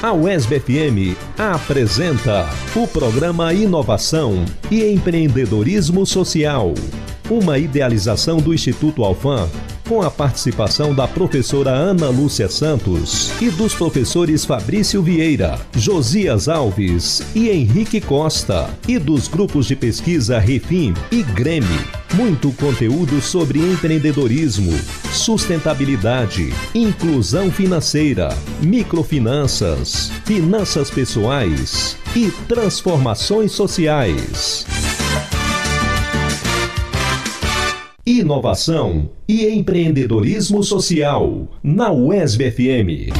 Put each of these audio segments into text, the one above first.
A UESB FM apresenta o programa Inovação e Empreendedorismo Social, uma idealização do Instituto Alfam com a participação da professora Ana Lúcia Santos e dos professores Fabrício Vieira, Josias Alves e Henrique Costa, e dos grupos de pesquisa Refim e Grêmio. Muito conteúdo sobre empreendedorismo, sustentabilidade, inclusão financeira, microfinanças, finanças pessoais e transformações sociais. Inovação e empreendedorismo social na UESB FM.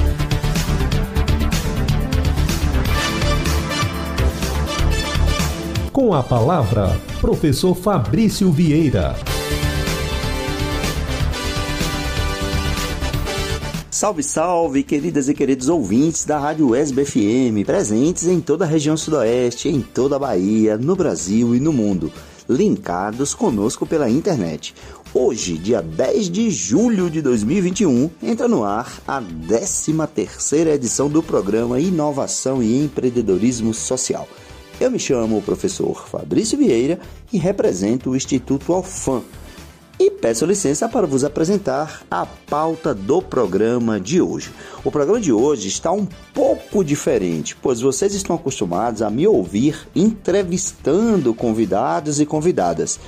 Com a palavra, professor Fabrício Vieira. Salve, salve, queridas e queridos ouvintes da Rádio UESB FM, presentes em toda a região sudoeste, em toda a Bahia, no Brasil e no mundo linkados conosco pela internet. Hoje, dia 10 de julho de 2021, entra no ar a 13ª edição do programa Inovação e Empreendedorismo Social. Eu me chamo o professor Fabrício Vieira e represento o Instituto Alfam, e peço licença para vos apresentar a pauta do programa de hoje. O programa de hoje está um pouco diferente, pois vocês estão acostumados a me ouvir entrevistando convidados e convidadas.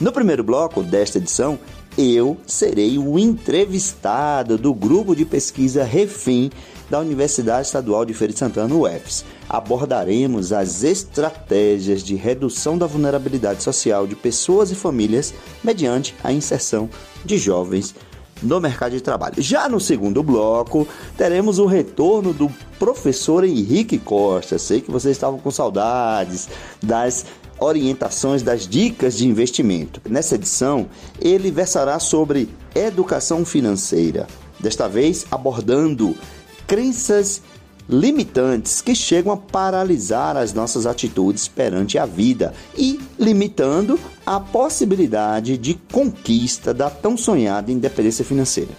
No primeiro bloco desta edição, eu serei o entrevistado do grupo de pesquisa Refim da Universidade Estadual de Feira de Santana, UFS. Abordaremos as estratégias de redução da vulnerabilidade social de pessoas e famílias mediante a inserção de jovens no mercado de trabalho. Já no segundo bloco, teremos o retorno do professor Henrique Costa. Sei que vocês estavam com saudades das orientações das dicas de investimento. Nessa edição, ele versará sobre educação financeira, desta vez abordando crenças limitantes que chegam a paralisar as nossas atitudes perante a vida e limitando a possibilidade de conquista da tão sonhada independência financeira.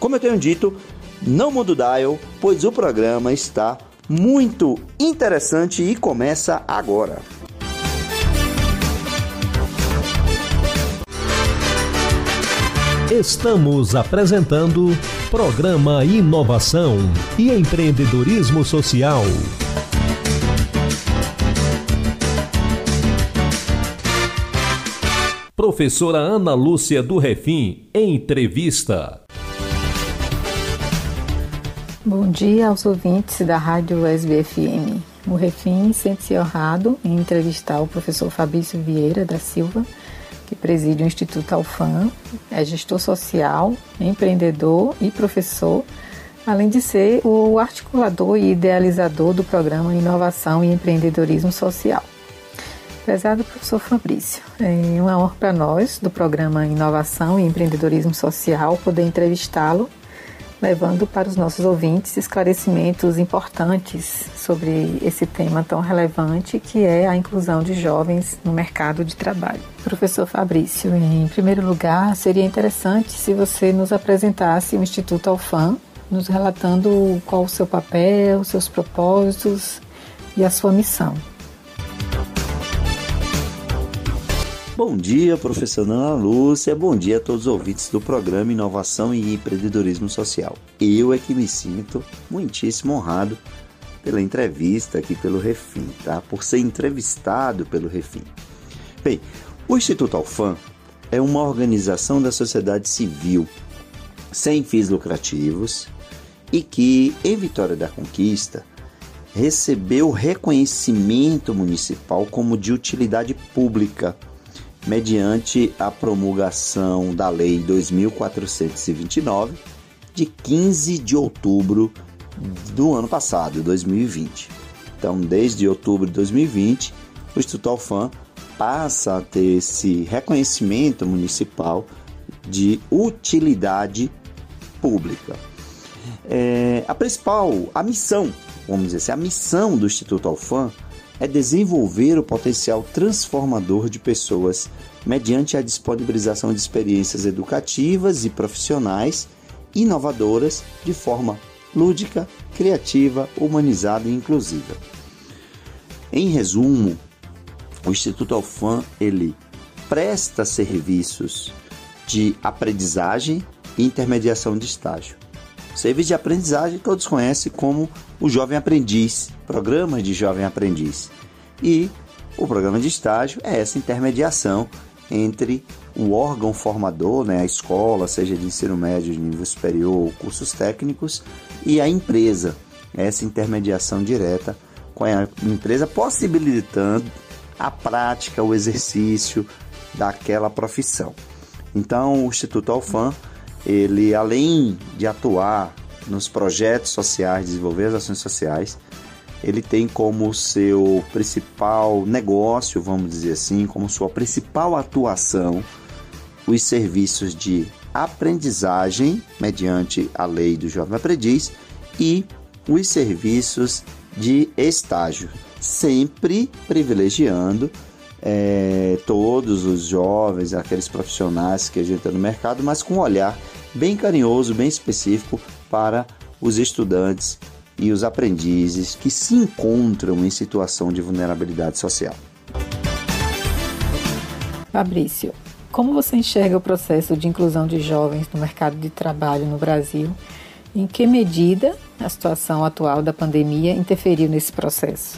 Como eu tenho dito, não muda o dial, pois o programa está muito interessante e começa agora. Estamos apresentando Programa Inovação e Empreendedorismo Social. Professora Ana Lúcia do Refim, entrevista. Bom dia aos ouvintes da Rádio SBFM. O Refim sente-se honrado em entrevistar o professor Fabrício Vieira da Silva, que preside o Instituto Alfam, é gestor social, empreendedor e professor, além de ser o articulador e idealizador do programa Inovação e Empreendedorismo Social. Prezado professor Fabrício, é uma honra para nós, do programa Inovação e Empreendedorismo Social, poder entrevistá-lo levando para os nossos ouvintes esclarecimentos importantes sobre esse tema tão relevante que é a inclusão de jovens no mercado de trabalho. Professor Fabrício, em primeiro lugar, seria interessante se você nos apresentasse o Instituto Alfam, nos relatando qual o seu papel, seus propósitos e a sua missão. Bom dia, professora Ana Lúcia. Bom dia a todos os ouvintes do programa Inovação e Empreendedorismo Social. Eu é que me sinto muitíssimo honrado pela entrevista aqui pelo Refim, tá? Por ser entrevistado pelo Refim. Bem, o Instituto Alfam é uma organização da sociedade civil sem fins lucrativos e que, em Vitória da Conquista, recebeu reconhecimento municipal como de utilidade pública mediante a promulgação da Lei 2429 de 15 de outubro do ano passado, 2020. Então, desde outubro de 2020, o Instituto Alfam passa a ter esse reconhecimento municipal de utilidade pública. É, a principal, a missão, vamos dizer assim, a missão do Instituto Alfam é desenvolver o potencial transformador de pessoas mediante a disponibilização de experiências educativas e profissionais inovadoras de forma lúdica, criativa, humanizada e inclusiva. Em resumo, o Instituto Alfam ele presta serviços de aprendizagem e intermediação de estágio. Serviço de aprendizagem todos conhecem como o Jovem Aprendiz, programa de Jovem Aprendiz. E o programa de estágio é essa intermediação entre o órgão formador, né, a escola, seja de ensino médio, de nível superior, cursos técnicos, e a empresa, essa intermediação direta com a empresa, possibilitando a prática, o exercício daquela profissão. Então, o Instituto Alfam, ele além de atuar nos projetos sociais, desenvolver as ações sociais, ele tem como seu principal negócio, vamos dizer assim, como sua principal atuação, os serviços de aprendizagem, mediante a lei do jovem aprendiz, e os serviços de estágio, sempre privilegiando é, todos os jovens, aqueles profissionais que a gente tem no mercado, mas com um olhar bem carinhoso, bem específico para os estudantes e os aprendizes que se encontram em situação de vulnerabilidade social. Fabrício, como você enxerga o processo de inclusão de jovens no mercado de trabalho no Brasil? Em que medida a situação atual da pandemia interferiu nesse processo?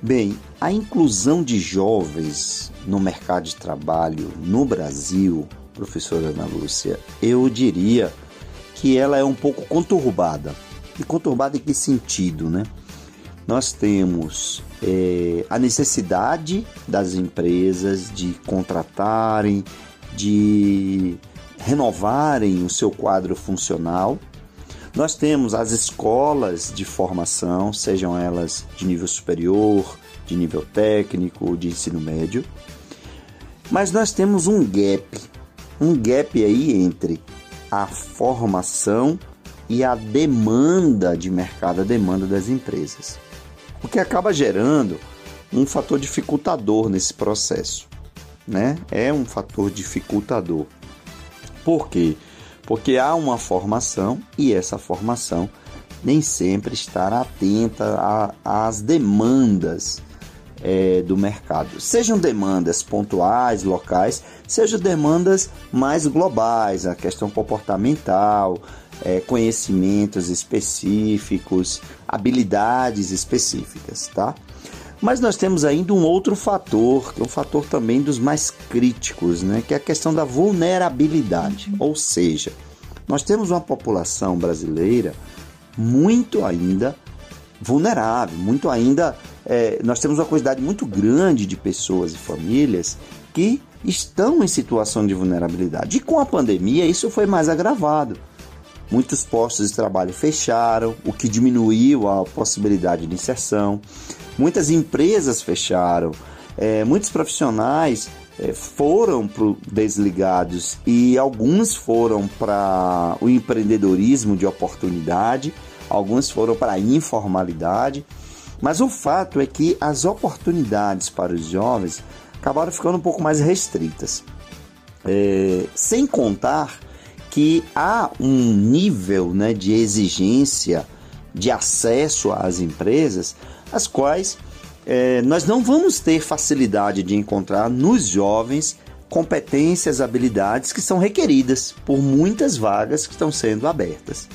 Bem, a inclusão de jovens no mercado de trabalho no Brasil, professora Ana Lúcia, eu diria que ela é um pouco conturbada e conturbada em que sentido, né? Nós temos é, a necessidade das empresas de contratarem, de renovarem o seu quadro funcional. Nós temos as escolas de formação, sejam elas de nível superior, de nível técnico, de ensino médio. Mas nós temos um gap, um gap aí entre a formação e a demanda de mercado, a demanda das empresas. O que acaba gerando um fator dificultador nesse processo, né? É um fator dificultador. Por quê? Porque há uma formação e essa formação nem sempre está atenta às demandas é, do mercado. Sejam demandas pontuais, locais, sejam demandas mais globais, a questão comportamental, é, conhecimentos específicos, habilidades específicas, tá? Mas nós temos ainda um outro fator, que é um fator também dos mais críticos, né? que é a questão da vulnerabilidade. Ou seja, nós temos uma população brasileira muito ainda vulnerável, muito ainda. É, nós temos uma quantidade muito grande de pessoas e famílias que estão em situação de vulnerabilidade. E com a pandemia, isso foi mais agravado. Muitos postos de trabalho fecharam, o que diminuiu a possibilidade de inserção. Muitas empresas fecharam, é, muitos profissionais é, foram pro desligados e alguns foram para o empreendedorismo de oportunidade, alguns foram para a informalidade. Mas o fato é que as oportunidades para os jovens acabaram ficando um pouco mais restritas. É, sem contar que há um nível né, de exigência de acesso às empresas, as quais é, nós não vamos ter facilidade de encontrar nos jovens competências, habilidades que são requeridas por muitas vagas que estão sendo abertas.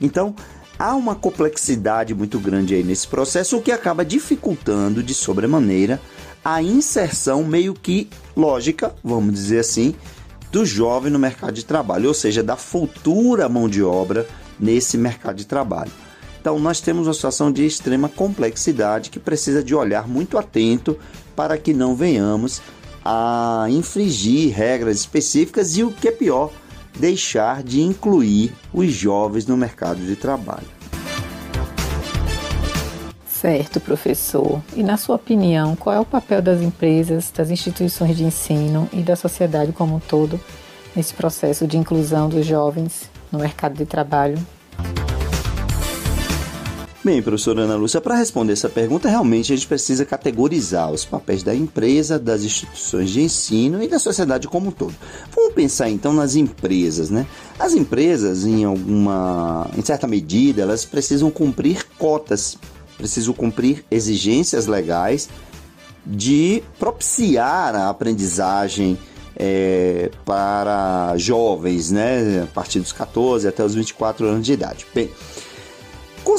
Então, há uma complexidade muito grande aí nesse processo, o que acaba dificultando de sobremaneira a inserção meio que lógica, vamos dizer assim, do jovem no mercado de trabalho, ou seja, da futura mão de obra nesse mercado de trabalho. Então, nós temos uma situação de extrema complexidade que precisa de olhar muito atento para que não venhamos a infringir regras específicas e o que é pior, deixar de incluir os jovens no mercado de trabalho. Certo, professor. E na sua opinião, qual é o papel das empresas, das instituições de ensino e da sociedade como um todo nesse processo de inclusão dos jovens no mercado de trabalho? Bem, professora Ana Lúcia, para responder essa pergunta, realmente a gente precisa categorizar os papéis da empresa, das instituições de ensino e da sociedade como um todo. Vamos pensar então nas empresas, né? As empresas, em alguma, em certa medida, elas precisam cumprir cotas, precisam cumprir exigências legais de propiciar a aprendizagem é, para jovens, né, a partir dos 14 até os 24 anos de idade. Bem,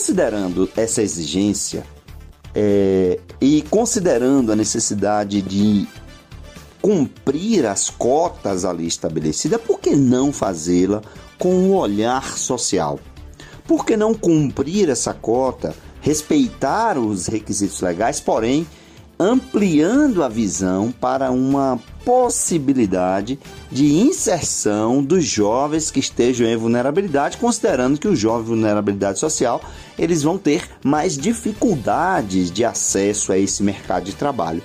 Considerando essa exigência é, e considerando a necessidade de cumprir as cotas ali estabelecidas, por que não fazê-la com um olhar social? Por que não cumprir essa cota, respeitar os requisitos legais, porém ampliando a visão para uma possibilidade de inserção dos jovens que estejam em vulnerabilidade, considerando que os jovens em vulnerabilidade social, eles vão ter mais dificuldades de acesso a esse mercado de trabalho.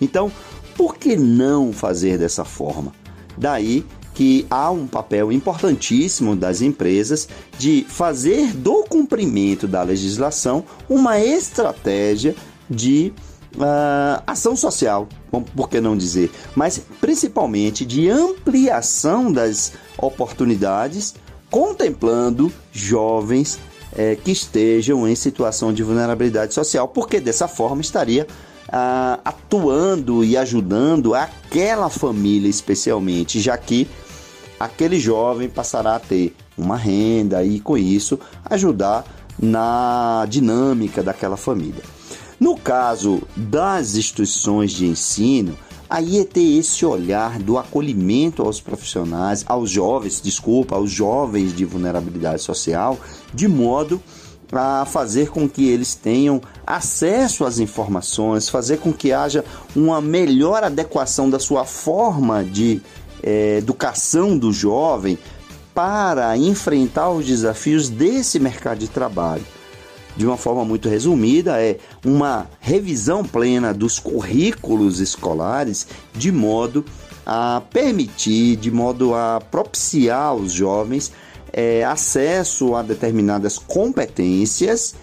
Então, por que não fazer dessa forma? Daí que há um papel importantíssimo das empresas de fazer do cumprimento da legislação uma estratégia de uh, ação social, por que não dizer, mas principalmente de ampliação das oportunidades, contemplando jovens eh, que estejam em situação de vulnerabilidade social, porque dessa forma estaria uh, atuando e ajudando aquela família especialmente, já que aquele jovem passará a ter uma renda e com isso ajudar na dinâmica daquela família. No caso das instituições de ensino, aí é ter esse olhar do acolhimento aos profissionais, aos jovens, desculpa, aos jovens de vulnerabilidade social, de modo a fazer com que eles tenham acesso às informações, fazer com que haja uma melhor adequação da sua forma de é, educação do jovem para enfrentar os desafios desse mercado de trabalho de uma forma muito resumida, é uma revisão plena dos currículos escolares de modo a permitir, de modo a propiciar aos jovens é, acesso a determinadas competências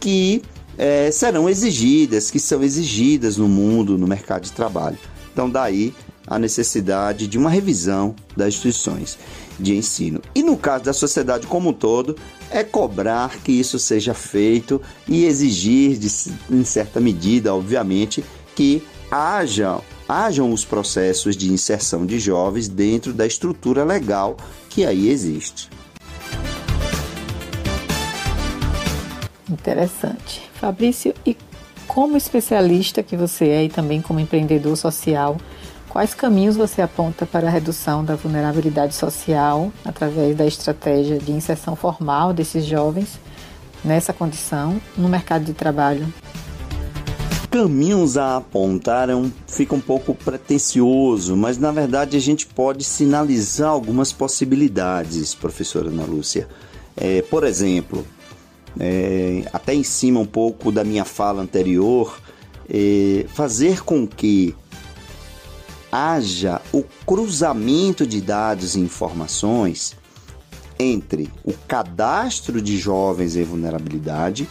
que é, serão exigidas, que são exigidas no mundo, no mercado de trabalho. Então, daí a necessidade de uma revisão das instituições de ensino. E no caso da sociedade como um todo, é cobrar que isso seja feito e exigir, de, em certa medida, obviamente, que haja, hajam os processos de inserção de jovens dentro da estrutura legal que aí existe. Interessante. Fabrício, e como especialista que você é e também como empreendedor social, Quais caminhos você aponta para a redução da vulnerabilidade social através da estratégia de inserção formal desses jovens nessa condição no mercado de trabalho? Caminhos a apontar é fica um pouco pretencioso, mas na verdade a gente pode sinalizar algumas possibilidades, professora Ana Lúcia. É, por exemplo, é, até em cima um pouco da minha fala anterior, é, fazer com que haja o cruzamento de dados e informações entre o cadastro de jovens em vulnerabilidade,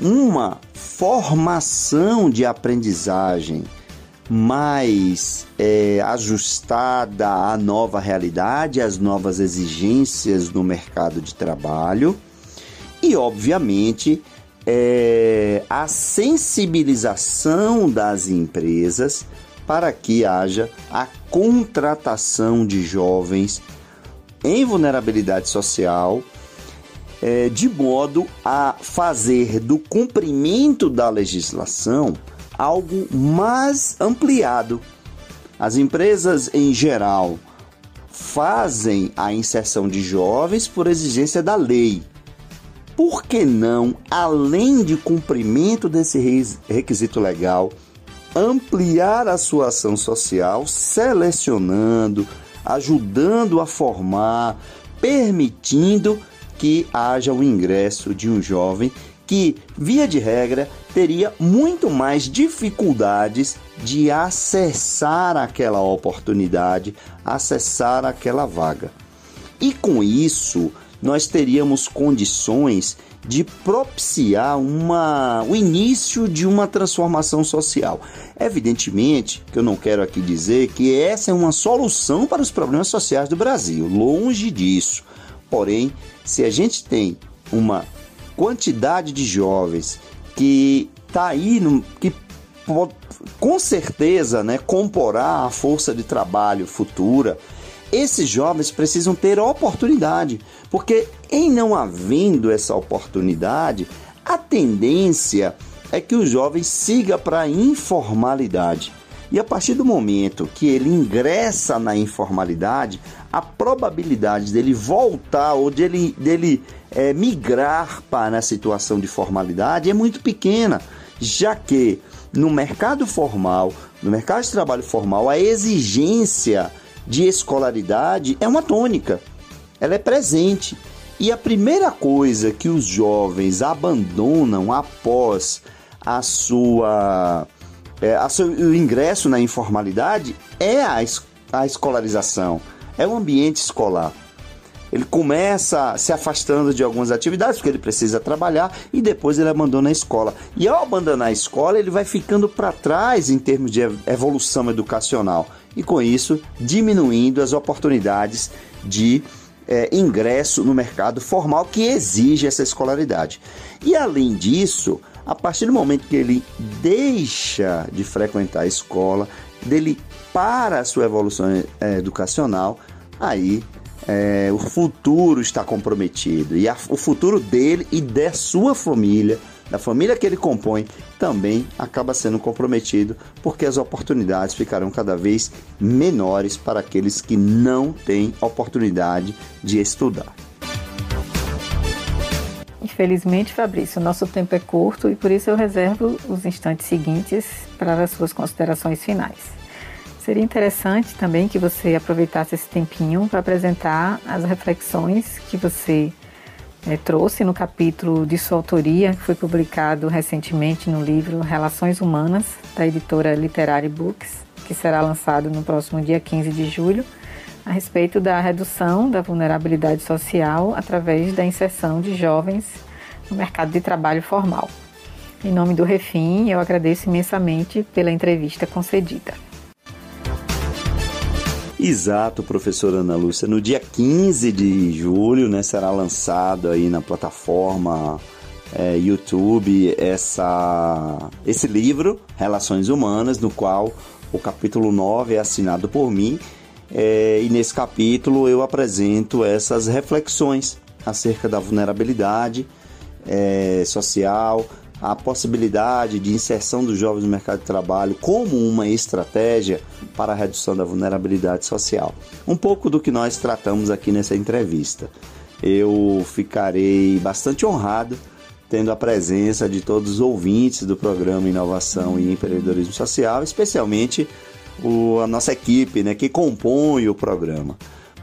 uma formação de aprendizagem mais é, ajustada à nova realidade, às novas exigências no mercado de trabalho e, obviamente, é, a sensibilização das empresas para que haja a contratação de jovens em vulnerabilidade social, é, de modo a fazer do cumprimento da legislação algo mais ampliado. As empresas em geral fazem a inserção de jovens por exigência da lei. Por que não, além de cumprimento desse requisito legal, ampliar a sua ação social, selecionando, ajudando a formar, permitindo que haja o ingresso de um jovem que, via de regra, teria muito mais dificuldades de acessar aquela oportunidade, acessar aquela vaga. E com isso, nós teríamos condições de propiciar uma, o início de uma transformação social. Evidentemente que eu não quero aqui dizer que essa é uma solução para os problemas sociais do Brasil, longe disso. Porém, se a gente tem uma quantidade de jovens que está aí, no, que com certeza né, comporá a força de trabalho futura, esses jovens precisam ter oportunidade, porque em não havendo essa oportunidade, a tendência é que o jovem siga para a informalidade. E a partir do momento que ele ingressa na informalidade, a probabilidade dele voltar ou dele, dele é, migrar para a situação de formalidade é muito pequena, já que no mercado formal, no mercado de trabalho formal, a exigência de escolaridade é uma tônica, ela é presente. E a primeira coisa que os jovens abandonam após a sua, é, a seu, o ingresso na informalidade é a, a escolarização, é o ambiente escolar. Ele começa se afastando de algumas atividades porque ele precisa trabalhar e depois ele abandona a escola. E ao abandonar a escola, ele vai ficando para trás em termos de evolução educacional e com isso diminuindo as oportunidades de é, ingresso no mercado formal que exige essa escolaridade. E além disso, a partir do momento que ele deixa de frequentar a escola, dele para a sua evolução é, educacional, aí é, o futuro está comprometido e a, o futuro dele e da sua família, da família que ele compõe, também acaba sendo comprometido porque as oportunidades ficarão cada vez menores para aqueles que não têm oportunidade de estudar. Infelizmente, Fabrício, nosso tempo é curto e por isso eu reservo os instantes seguintes para as suas considerações finais. Seria interessante também que você aproveitasse esse tempinho para apresentar as reflexões que você é, trouxe no capítulo de sua autoria, que foi publicado recentemente no livro Relações Humanas, da editora Literary Books, que será lançado no próximo dia 15 de julho, a respeito da redução da vulnerabilidade social através da inserção de jovens no mercado de trabalho formal. Em nome do Refim, eu agradeço imensamente pela entrevista concedida. Exato, professora Ana Lúcia. No dia 15 de julho, né, será lançado aí na plataforma é, YouTube essa, esse livro, Relações Humanas, no qual o capítulo 9 é assinado por mim. É, e nesse capítulo eu apresento essas reflexões acerca da vulnerabilidade é, social, a possibilidade de inserção dos jovens no mercado de trabalho como uma estratégia para a redução da vulnerabilidade social. Um pouco do que nós tratamos aqui nessa entrevista. Eu ficarei bastante honrado tendo a presença de todos os ouvintes do programa Inovação e Empreendedorismo Social, especialmente o, a nossa equipe né, que compõe o programa.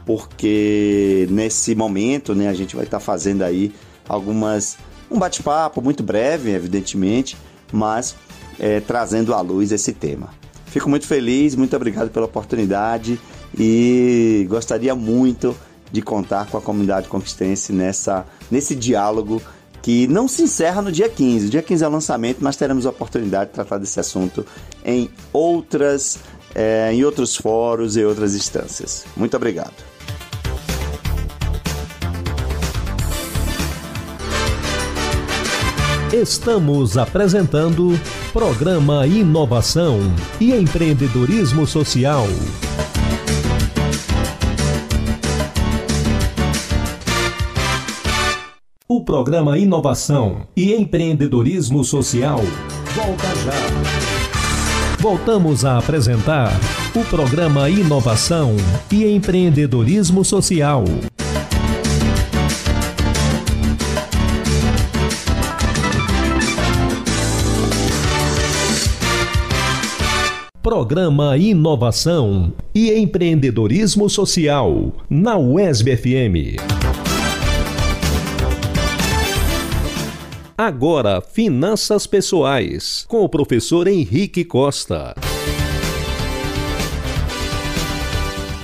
Porque nesse momento né, a gente vai estar fazendo aí algumas um bate-papo muito breve, evidentemente, mas é, trazendo à luz esse tema. Fico muito feliz, muito obrigado pela oportunidade e gostaria muito de contar com a comunidade conquistense nessa, nesse diálogo que não se encerra no dia 15. O dia 15 é o lançamento, mas teremos a oportunidade de tratar desse assunto em outras, é, em outros fóruns e outras instâncias. Muito obrigado. Estamos apresentando Programa Inovação e Empreendedorismo Social. O programa Inovação e Empreendedorismo Social volta já. Voltamos a apresentar o programa Inovação e Empreendedorismo Social. Programa Inovação e Empreendedorismo Social, na UESB FM. Agora, Finanças Pessoais, com o professor Henrique Costa.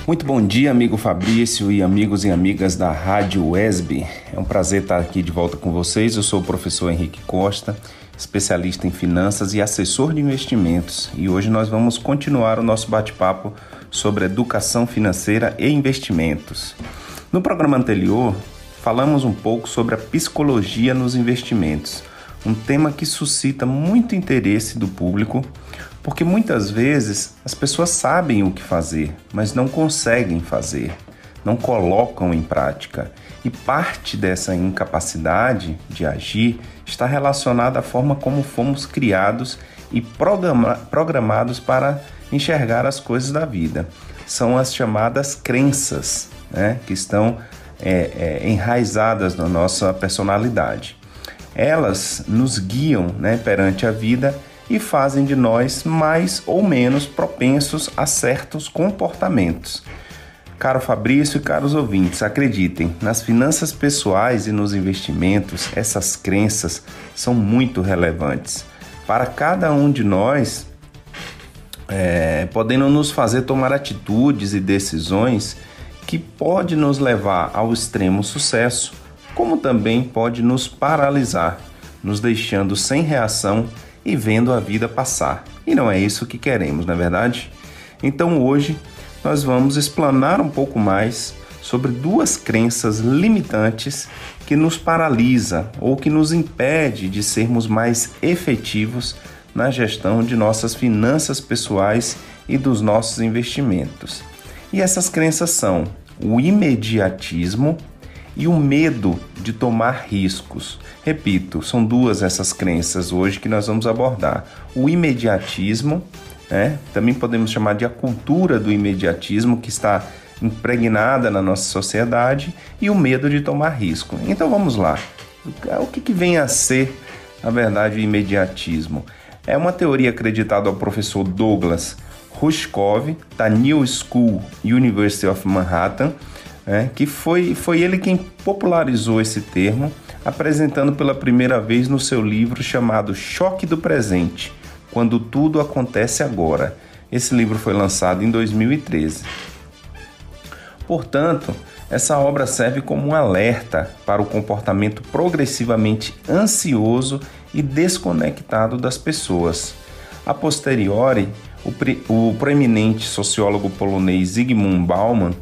Muito bom dia, amigo Fabrício e amigos e amigas da Rádio WESB. É um prazer estar aqui de volta com vocês. Eu sou o professor Henrique Costa, especialista em finanças e assessor de investimentos. E hoje nós vamos continuar o nosso bate-papo sobre educação financeira e investimentos. No programa anterior, falamos um pouco sobre a psicologia nos investimentos, um tema que suscita muito interesse do público porque muitas vezes as pessoas sabem o que fazer, mas não conseguem fazer, não colocam em prática. E parte dessa incapacidade de agir está relacionada à forma como fomos criados e programa programados para enxergar as coisas da vida. São as chamadas crenças, né, que estão é, é, enraizadas na nossa personalidade. Elas nos guiam né, perante a vida e fazem de nós mais ou menos propensos a certos comportamentos. Caro Fabrício e caros ouvintes, acreditem, nas finanças pessoais e nos investimentos, essas crenças são muito relevantes. Para cada um de nós, é, podendo nos fazer tomar atitudes e decisões que pode nos levar ao extremo sucesso, como também pode nos paralisar, nos deixando sem reação e vendo a vida passar. E não é isso que queremos, não é verdade? Então hoje nós vamos explanar um pouco mais sobre duas crenças limitantes que nos paralisa ou que nos impede de sermos mais efetivos na gestão de nossas finanças pessoais e dos nossos investimentos. E essas crenças são o imediatismo e o medo de tomar riscos. Repito, são duas essas crenças hoje que nós vamos abordar: o imediatismo, né? também podemos chamar de a cultura do imediatismo que está impregnada na nossa sociedade, e o medo de tomar risco. Então vamos lá. O que, que vem a ser, na verdade, o imediatismo? É uma teoria acreditada ao professor Douglas Rushkov, da New School University of Manhattan, é, que foi, foi ele quem popularizou esse termo, apresentando pela primeira vez no seu livro chamado Choque do Presente Quando Tudo Acontece Agora. Esse livro foi lançado em 2013. Portanto, essa obra serve como um alerta para o comportamento progressivamente ansioso e desconectado das pessoas. A posteriori, o, pre o proeminente sociólogo polonês Zygmunt Bauman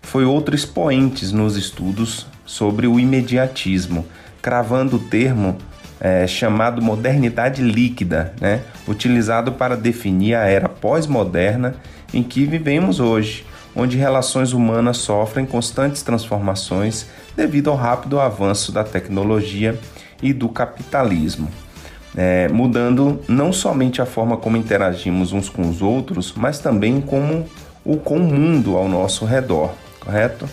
foi outro expoente nos estudos sobre o imediatismo, cravando o termo é, chamado modernidade líquida, né, utilizado para definir a era pós-moderna em que vivemos hoje, onde relações humanas sofrem constantes transformações devido ao rápido avanço da tecnologia e do capitalismo. É, mudando não somente a forma como interagimos uns com os outros, mas também como o com o mundo ao nosso redor correto?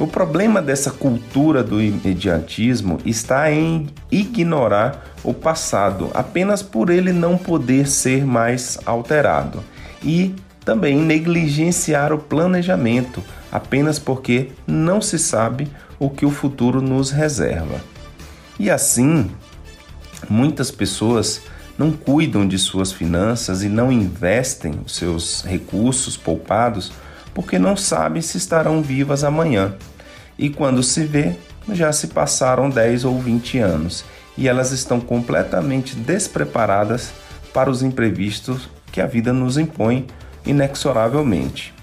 O problema dessa cultura do imediatismo está em ignorar o passado apenas por ele não poder ser mais alterado e também negligenciar o planejamento apenas porque não se sabe o que o futuro nos reserva. E assim, muitas pessoas não cuidam de suas finanças e não investem os seus recursos poupados porque não sabem se estarão vivas amanhã. E quando se vê, já se passaram 10 ou 20 anos e elas estão completamente despreparadas para os imprevistos que a vida nos impõe inexoravelmente.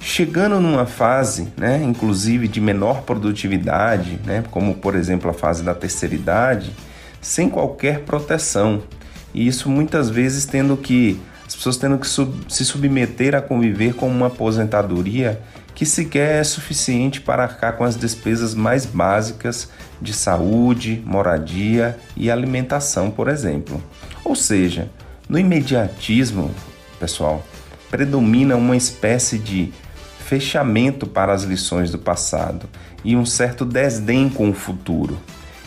Chegando numa fase, né, inclusive de menor produtividade, né, como por exemplo a fase da terceira idade, sem qualquer proteção, e isso muitas vezes tendo que as pessoas tendo que sub se submeter a conviver com uma aposentadoria que sequer é suficiente para arcar com as despesas mais básicas de saúde, moradia e alimentação, por exemplo. Ou seja, no imediatismo, pessoal, predomina uma espécie de fechamento para as lições do passado e um certo desdém com o futuro.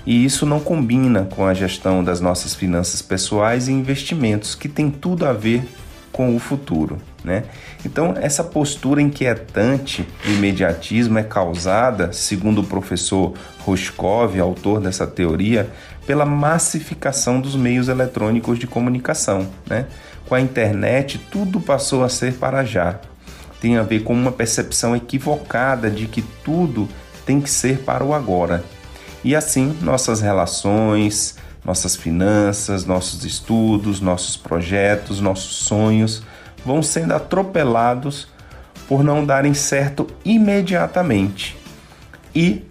E isso não combina com a gestão das nossas finanças pessoais e investimentos, que tem tudo a ver com o futuro. Né? Então, essa postura inquietante do imediatismo é causada, segundo o professor Roshkov, autor dessa teoria, pela massificação dos meios eletrônicos de comunicação. Né? Com a internet, tudo passou a ser para já. tem a ver com uma percepção equivocada de que tudo tem que ser para o agora. E assim, nossas relações, nossas finanças, nossos estudos, nossos projetos, nossos sonhos vão sendo atropelados por não darem certo imediatamente. E,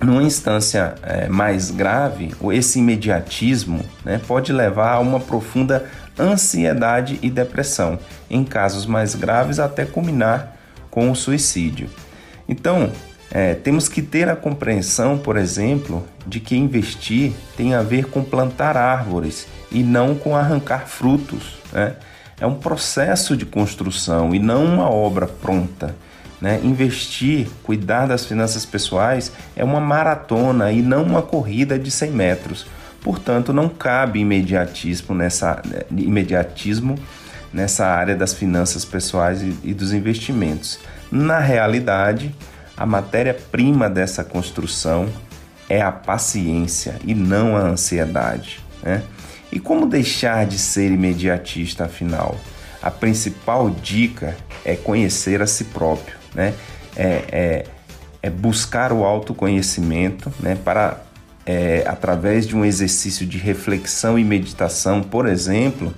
numa instância é, mais grave, esse imediatismo né, pode levar a uma profunda ansiedade e depressão, em casos mais graves, até culminar com o suicídio. Então, é, temos que ter a compreensão, por exemplo, de que investir tem a ver com plantar árvores e não com arrancar frutos. Né? É um processo de construção e não uma obra pronta. Né? Investir, cuidar das finanças pessoais é uma maratona e não uma corrida de 100 metros. Portanto, não cabe imediatismo nessa, né, imediatismo nessa área das finanças pessoais e, e dos investimentos. Na realidade, a matéria-prima dessa construção é a paciência e não a ansiedade. Né? E como deixar de ser imediatista, afinal? A principal dica é conhecer a si próprio, né? é, é, é buscar o autoconhecimento né? para, é, através de um exercício de reflexão e meditação, por exemplo,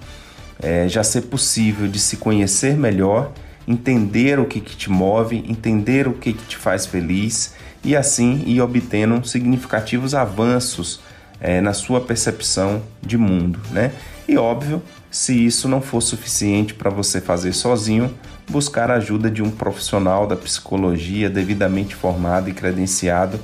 é, já ser possível de se conhecer melhor entender o que, que te move, entender o que, que te faz feliz e assim ir obtendo significativos avanços é, na sua percepção de mundo, né? E óbvio, se isso não for suficiente para você fazer sozinho, buscar a ajuda de um profissional da psicologia devidamente formado e credenciado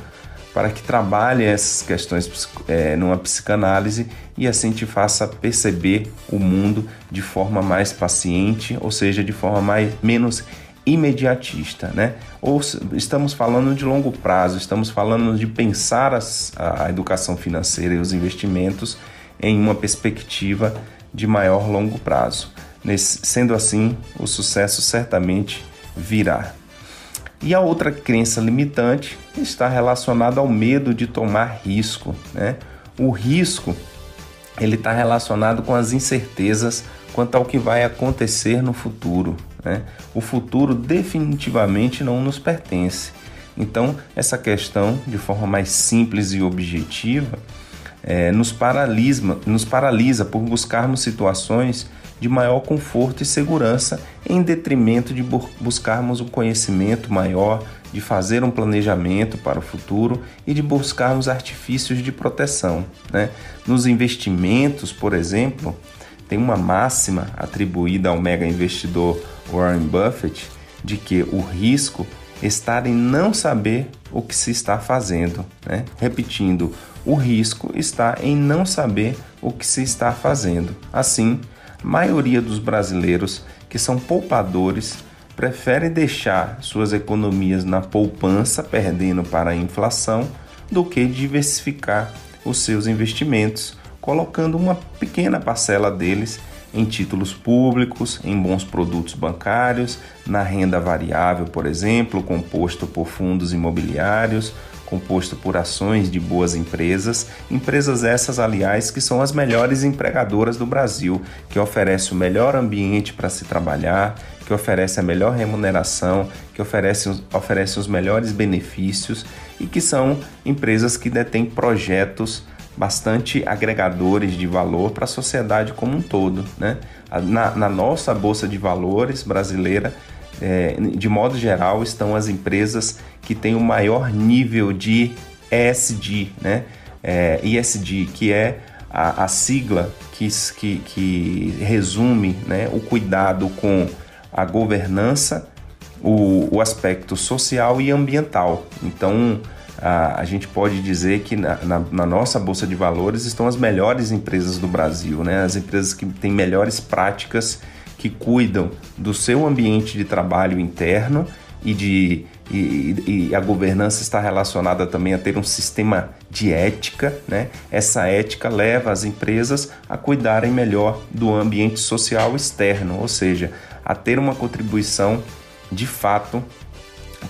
para que trabalhe essas questões é, numa psicanálise e assim te faça perceber o mundo de forma mais paciente, ou seja, de forma mais, menos imediatista, né? Ou estamos falando de longo prazo, estamos falando de pensar as, a educação financeira e os investimentos em uma perspectiva de maior longo prazo. Nesse, sendo assim, o sucesso certamente virá. E a outra crença limitante está relacionada ao medo de tomar risco. Né? O risco ele está relacionado com as incertezas quanto ao que vai acontecer no futuro. Né? O futuro definitivamente não nos pertence. Então, essa questão, de forma mais simples e objetiva, é, nos, paralisa, nos paralisa por buscarmos situações de maior conforto e segurança, em detrimento de buscarmos um conhecimento maior, de fazer um planejamento para o futuro e de buscarmos artifícios de proteção. Né? Nos investimentos, por exemplo, tem uma máxima atribuída ao mega investidor Warren Buffett de que o risco está em não saber o que se está fazendo. Né? Repetindo, o risco está em não saber o que se está fazendo. Assim, maioria dos brasileiros que são poupadores prefere deixar suas economias na poupança, perdendo para a inflação, do que diversificar os seus investimentos, colocando uma pequena parcela deles em títulos públicos, em bons produtos bancários, na renda variável, por exemplo, composto por fundos imobiliários composto por ações de boas empresas, empresas essas, aliás, que são as melhores empregadoras do Brasil, que oferecem o melhor ambiente para se trabalhar, que oferecem a melhor remuneração, que oferecem, oferecem os melhores benefícios e que são empresas que detêm projetos bastante agregadores de valor para a sociedade como um todo. Né? Na, na nossa Bolsa de Valores brasileira, é, de modo geral, estão as empresas que têm o maior nível de ESG, né? É, ESG, que é a, a sigla que, que, que, resume né, o cuidado com a governança, o, o aspecto social e ambiental. Então, a, a gente pode dizer que na, na, na, nossa Bolsa de Valores estão as melhores empresas do Brasil, né? as empresas que têm melhores práticas que cuidam do seu ambiente de trabalho interno e de e, e, a governança está relacionada também a ter um sistema de ética, né? Essa ética leva as empresas a cuidarem melhor do ambiente social externo, ou seja, a ter uma contribuição de fato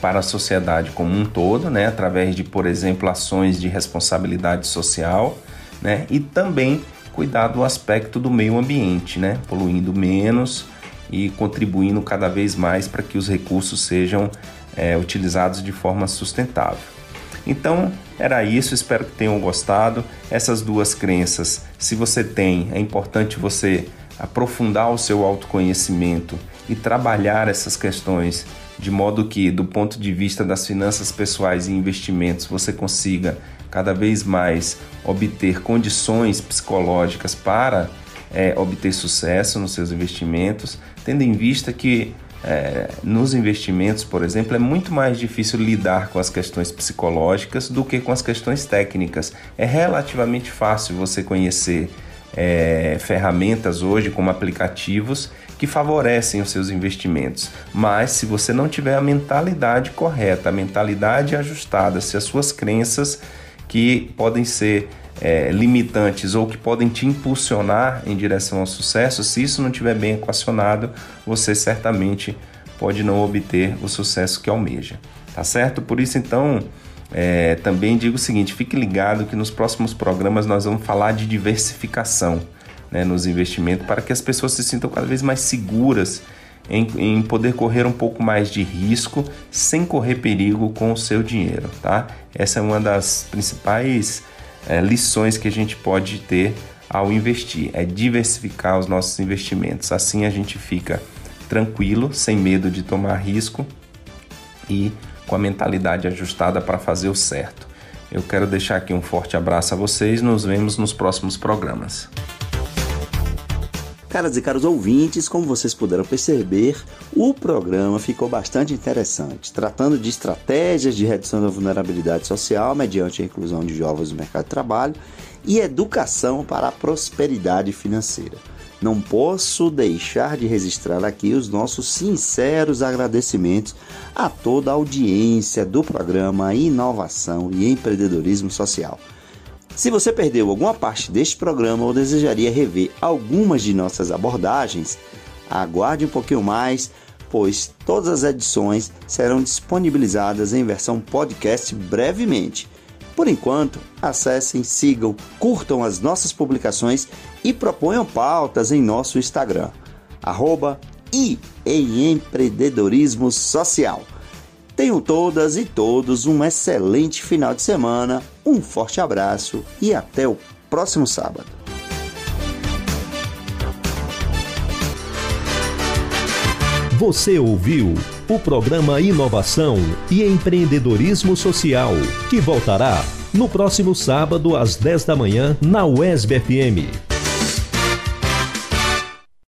para a sociedade como um todo, né? Através de, por exemplo, ações de responsabilidade social, né? E também cuidar do aspecto do meio ambiente, né? Poluindo menos e contribuindo cada vez mais para que os recursos sejam é, utilizados de forma sustentável. Então, era isso, espero que tenham gostado. Essas duas crenças, se você tem, é importante você aprofundar o seu autoconhecimento e trabalhar essas questões de modo que, do ponto de vista das finanças pessoais e investimentos, você consiga cada vez mais obter condições psicológicas para é, obter sucesso nos seus investimentos, tendo em vista que é, nos investimentos, por exemplo, é muito mais difícil lidar com as questões psicológicas do que com as questões técnicas. É relativamente fácil você conhecer é, ferramentas hoje, como aplicativos, que favorecem os seus investimentos. Mas se você não tiver a mentalidade correta, a mentalidade ajustada, se as suas crenças que podem ser é, limitantes ou que podem te impulsionar em direção ao sucesso, se isso não estiver bem equacionado, você certamente pode não obter o sucesso que almeja. Tá certo? Por isso, então, é, também digo o seguinte: fique ligado que nos próximos programas nós vamos falar de diversificação né, nos investimentos para que as pessoas se sintam cada vez mais seguras em, em, poder correr um pouco mais de risco sem correr perigo com o seu dinheiro, tá? Essa é uma das principais é, lições que a gente pode ter ao investir, é diversificar os nossos investimentos. Assim a gente fica tranquilo, sem medo de tomar risco e com a mentalidade ajustada para fazer o certo. Eu quero deixar aqui um forte abraço a vocês, nos vemos nos próximos programas. Caras e caros ouvintes, como vocês puderam perceber, o programa ficou bastante interessante, tratando de estratégias de redução da vulnerabilidade social mediante a inclusão de jovens no mercado de trabalho e educação para a prosperidade financeira. Não posso deixar de registrar aqui os nossos sinceros agradecimentos a toda a audiência do programa Inovação e Empreendedorismo Social. Se você perdeu alguma parte deste programa ou desejaria rever algumas de nossas abordagens, aguarde um pouquinho mais, pois todas as edições serão disponibilizadas em versão podcast brevemente. Por enquanto, acessem, sigam, curtam as nossas publicações e proponham pautas em nosso Instagram, arroba e em empreendedorismo social. Tenham todas e todos um excelente final de semana, um forte abraço e até o próximo sábado. Você ouviu o programa Inovação e Empreendedorismo Social, que voltará no próximo sábado às 10 da manhã na UESB FM.